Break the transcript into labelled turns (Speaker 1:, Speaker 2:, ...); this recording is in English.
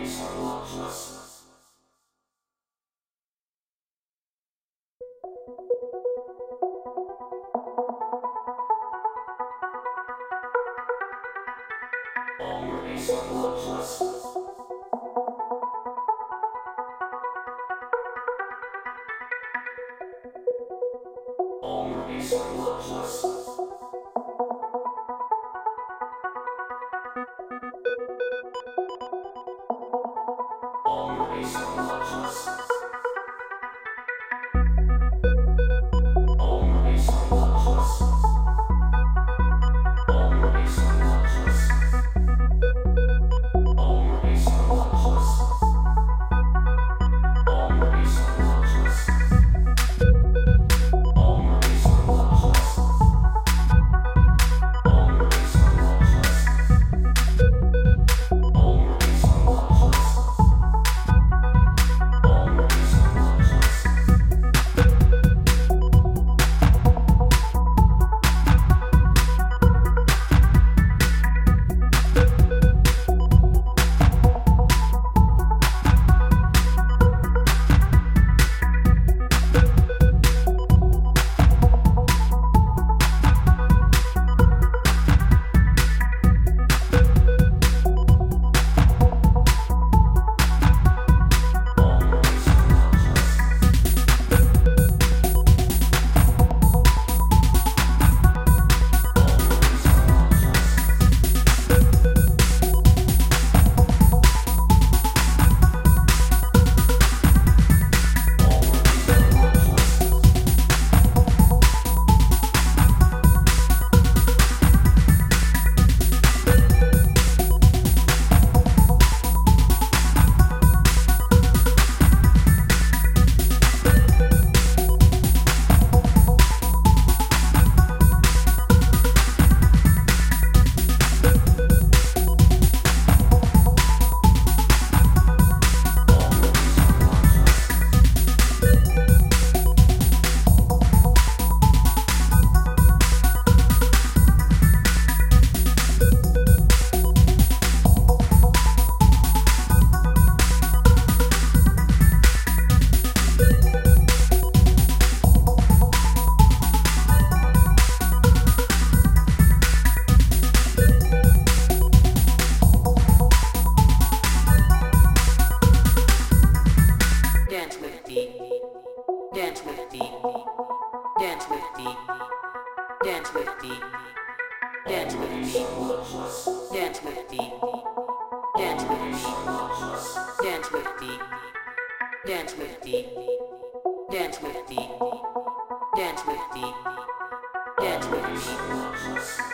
Speaker 1: All your baseline loves us. Dance with me. Dance with me. Dance with me. Dance with me. Dance with me. Dance with me. Dance with me. Dance with me. Dance with me. Dance with me. Dance with me. Dance with me.